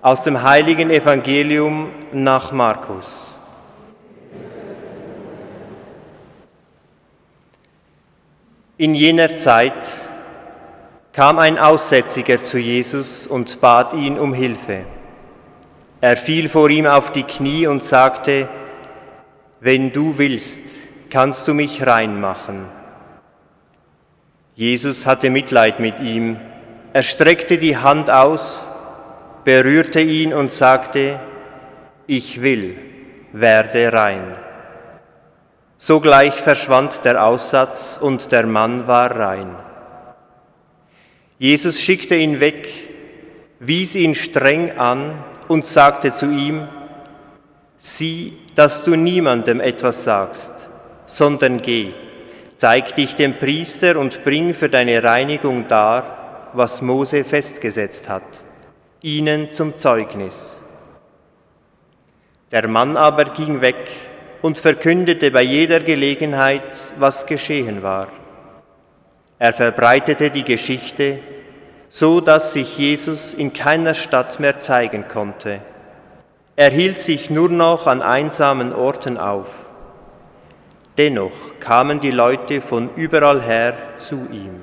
Aus dem heiligen Evangelium nach Markus. In jener Zeit kam ein Aussätziger zu Jesus und bat ihn um Hilfe. Er fiel vor ihm auf die Knie und sagte, wenn du willst, kannst du mich reinmachen. Jesus hatte Mitleid mit ihm. Er streckte die Hand aus, berührte ihn und sagte, ich will, werde rein. Sogleich verschwand der Aussatz und der Mann war rein. Jesus schickte ihn weg, wies ihn streng an und sagte zu ihm, sieh, dass du niemandem etwas sagst, sondern geh, zeig dich dem Priester und bring für deine Reinigung dar, was Mose festgesetzt hat, ihnen zum Zeugnis. Der Mann aber ging weg und verkündete bei jeder Gelegenheit, was geschehen war. Er verbreitete die Geschichte, so dass sich Jesus in keiner Stadt mehr zeigen konnte. Er hielt sich nur noch an einsamen Orten auf. Dennoch kamen die Leute von überall her zu ihm.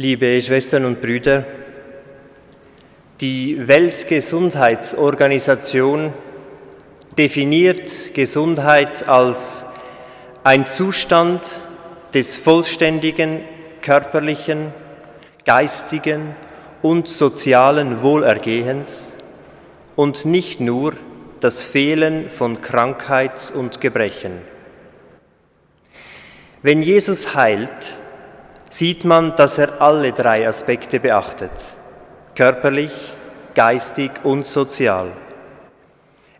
Liebe Schwestern und Brüder, die Weltgesundheitsorganisation definiert Gesundheit als ein Zustand des vollständigen körperlichen, geistigen und sozialen Wohlergehens und nicht nur das Fehlen von Krankheit und Gebrechen. Wenn Jesus heilt, sieht man, dass er alle drei Aspekte beachtet, körperlich, geistig und sozial.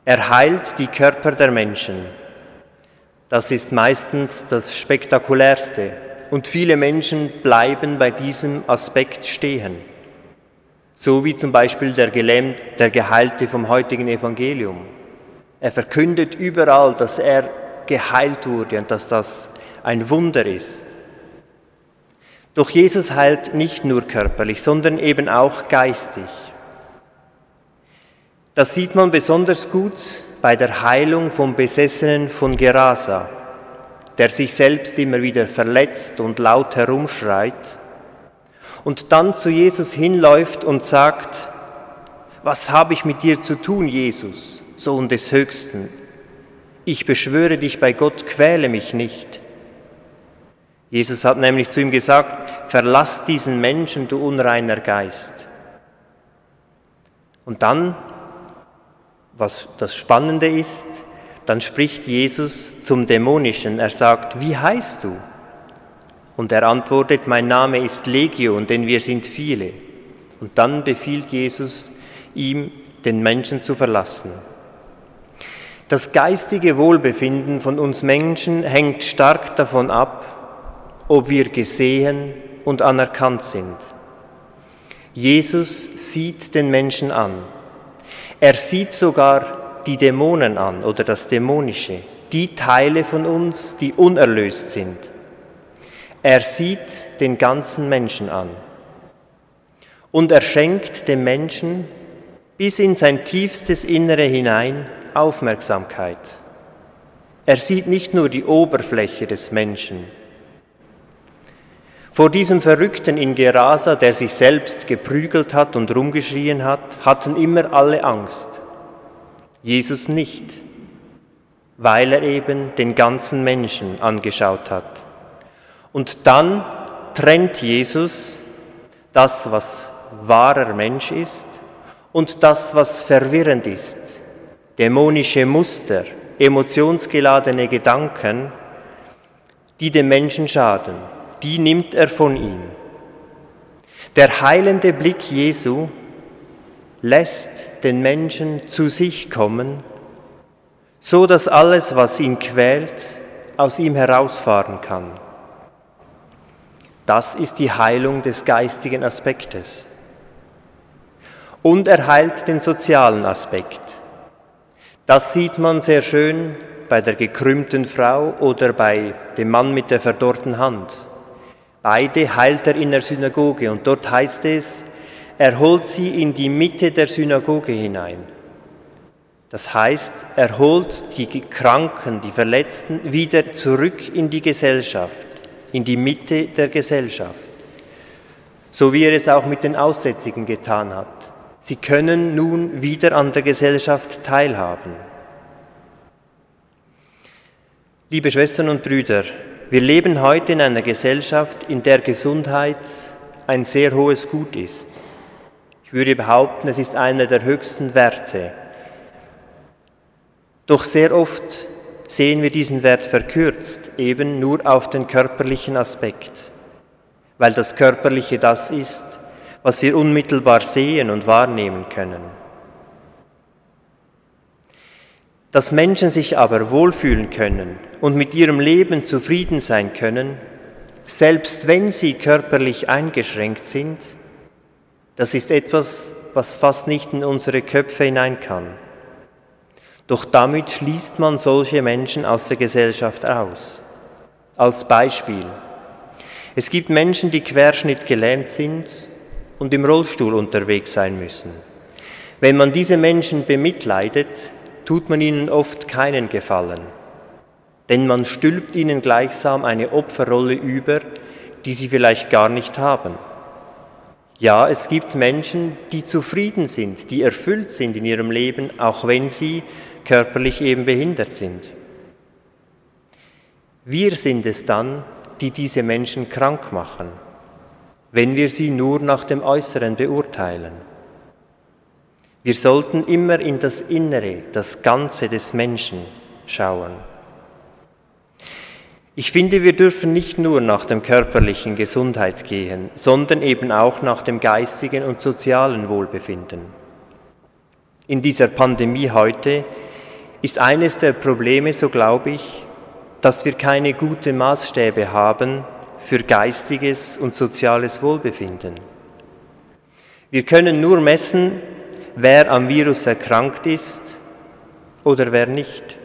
Er heilt die Körper der Menschen. Das ist meistens das Spektakulärste und viele Menschen bleiben bei diesem Aspekt stehen. So wie zum Beispiel der, Gelähmt, der Geheilte vom heutigen Evangelium. Er verkündet überall, dass er geheilt wurde und dass das ein Wunder ist. Doch Jesus heilt nicht nur körperlich, sondern eben auch geistig. Das sieht man besonders gut bei der Heilung vom Besessenen von Gerasa, der sich selbst immer wieder verletzt und laut herumschreit und dann zu Jesus hinläuft und sagt, was habe ich mit dir zu tun, Jesus, Sohn des Höchsten? Ich beschwöre dich bei Gott, quäle mich nicht. Jesus hat nämlich zu ihm gesagt, verlass diesen Menschen, du unreiner Geist. Und dann, was das Spannende ist, dann spricht Jesus zum Dämonischen. Er sagt, wie heißt du? Und er antwortet, mein Name ist Legion, denn wir sind viele. Und dann befiehlt Jesus ihm, den Menschen zu verlassen. Das geistige Wohlbefinden von uns Menschen hängt stark davon ab, ob wir gesehen und anerkannt sind. Jesus sieht den Menschen an. Er sieht sogar die Dämonen an oder das Dämonische, die Teile von uns, die unerlöst sind. Er sieht den ganzen Menschen an. Und er schenkt dem Menschen bis in sein tiefstes Innere hinein Aufmerksamkeit. Er sieht nicht nur die Oberfläche des Menschen, vor diesem Verrückten in Gerasa, der sich selbst geprügelt hat und rumgeschrien hat, hatten immer alle Angst. Jesus nicht, weil er eben den ganzen Menschen angeschaut hat. Und dann trennt Jesus das, was wahrer Mensch ist und das, was verwirrend ist, dämonische Muster, emotionsgeladene Gedanken, die dem Menschen schaden die nimmt er von ihm. Der heilende Blick Jesu lässt den Menschen zu sich kommen, so dass alles, was ihn quält, aus ihm herausfahren kann. Das ist die Heilung des geistigen Aspektes. Und er heilt den sozialen Aspekt. Das sieht man sehr schön bei der gekrümmten Frau oder bei dem Mann mit der verdorrten Hand. Beide heilt er in der Synagoge und dort heißt es, er holt sie in die Mitte der Synagoge hinein. Das heißt, er holt die Kranken, die Verletzten wieder zurück in die Gesellschaft, in die Mitte der Gesellschaft. So wie er es auch mit den Aussätzigen getan hat. Sie können nun wieder an der Gesellschaft teilhaben. Liebe Schwestern und Brüder, wir leben heute in einer Gesellschaft, in der Gesundheit ein sehr hohes Gut ist. Ich würde behaupten, es ist einer der höchsten Werte. Doch sehr oft sehen wir diesen Wert verkürzt, eben nur auf den körperlichen Aspekt, weil das Körperliche das ist, was wir unmittelbar sehen und wahrnehmen können. Dass Menschen sich aber wohlfühlen können und mit ihrem Leben zufrieden sein können, selbst wenn sie körperlich eingeschränkt sind, das ist etwas, was fast nicht in unsere Köpfe hinein kann. Doch damit schließt man solche Menschen aus der Gesellschaft aus. Als Beispiel. Es gibt Menschen, die querschnittgelähmt sind und im Rollstuhl unterwegs sein müssen. Wenn man diese Menschen bemitleidet, tut man ihnen oft keinen Gefallen, denn man stülpt ihnen gleichsam eine Opferrolle über, die sie vielleicht gar nicht haben. Ja, es gibt Menschen, die zufrieden sind, die erfüllt sind in ihrem Leben, auch wenn sie körperlich eben behindert sind. Wir sind es dann, die diese Menschen krank machen, wenn wir sie nur nach dem Äußeren beurteilen. Wir sollten immer in das Innere, das Ganze des Menschen schauen. Ich finde, wir dürfen nicht nur nach dem körperlichen Gesundheit gehen, sondern eben auch nach dem geistigen und sozialen Wohlbefinden. In dieser Pandemie heute ist eines der Probleme, so glaube ich, dass wir keine guten Maßstäbe haben für geistiges und soziales Wohlbefinden. Wir können nur messen, wer am Virus erkrankt ist oder wer nicht.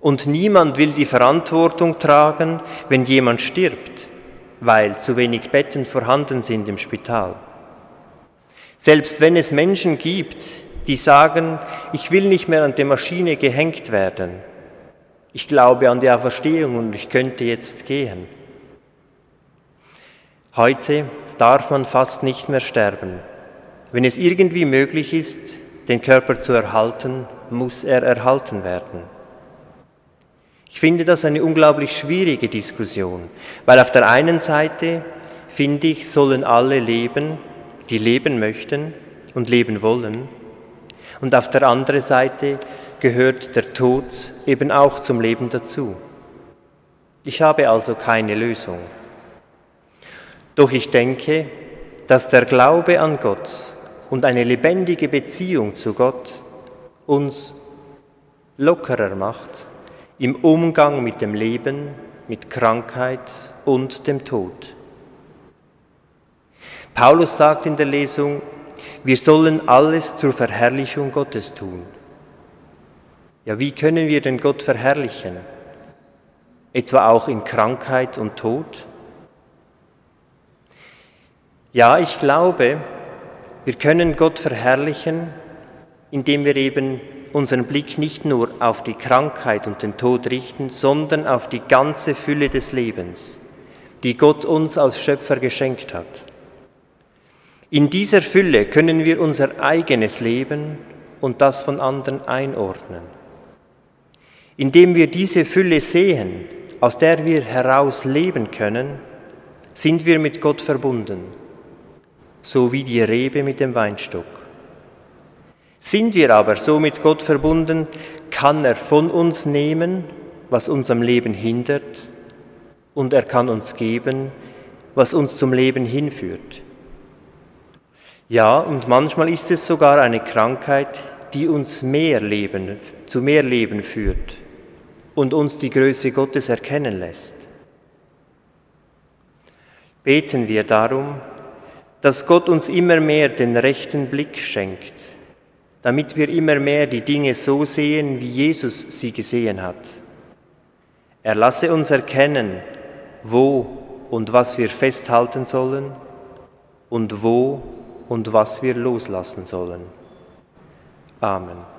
Und niemand will die Verantwortung tragen, wenn jemand stirbt, weil zu wenig Betten vorhanden sind im Spital. Selbst wenn es Menschen gibt, die sagen, ich will nicht mehr an der Maschine gehängt werden, ich glaube an die Auferstehung und ich könnte jetzt gehen. Heute darf man fast nicht mehr sterben. Wenn es irgendwie möglich ist, den Körper zu erhalten, muss er erhalten werden. Ich finde das eine unglaublich schwierige Diskussion, weil auf der einen Seite, finde ich, sollen alle leben, die leben möchten und leben wollen, und auf der anderen Seite gehört der Tod eben auch zum Leben dazu. Ich habe also keine Lösung. Doch ich denke, dass der Glaube an Gott und eine lebendige Beziehung zu Gott uns lockerer macht im Umgang mit dem Leben, mit Krankheit und dem Tod. Paulus sagt in der Lesung, wir sollen alles zur Verherrlichung Gottes tun. Ja, wie können wir denn Gott verherrlichen? Etwa auch in Krankheit und Tod? Ja, ich glaube, wir können Gott verherrlichen, indem wir eben unseren Blick nicht nur auf die Krankheit und den Tod richten, sondern auf die ganze Fülle des Lebens, die Gott uns als Schöpfer geschenkt hat. In dieser Fülle können wir unser eigenes Leben und das von anderen einordnen. Indem wir diese Fülle sehen, aus der wir heraus leben können, sind wir mit Gott verbunden so wie die Rebe mit dem Weinstock. Sind wir aber so mit Gott verbunden, kann er von uns nehmen, was uns am Leben hindert, und er kann uns geben, was uns zum Leben hinführt. Ja, und manchmal ist es sogar eine Krankheit, die uns mehr Leben, zu mehr Leben führt und uns die Größe Gottes erkennen lässt. Beten wir darum, dass Gott uns immer mehr den rechten Blick schenkt, damit wir immer mehr die Dinge so sehen, wie Jesus sie gesehen hat. Er lasse uns erkennen, wo und was wir festhalten sollen und wo und was wir loslassen sollen. Amen.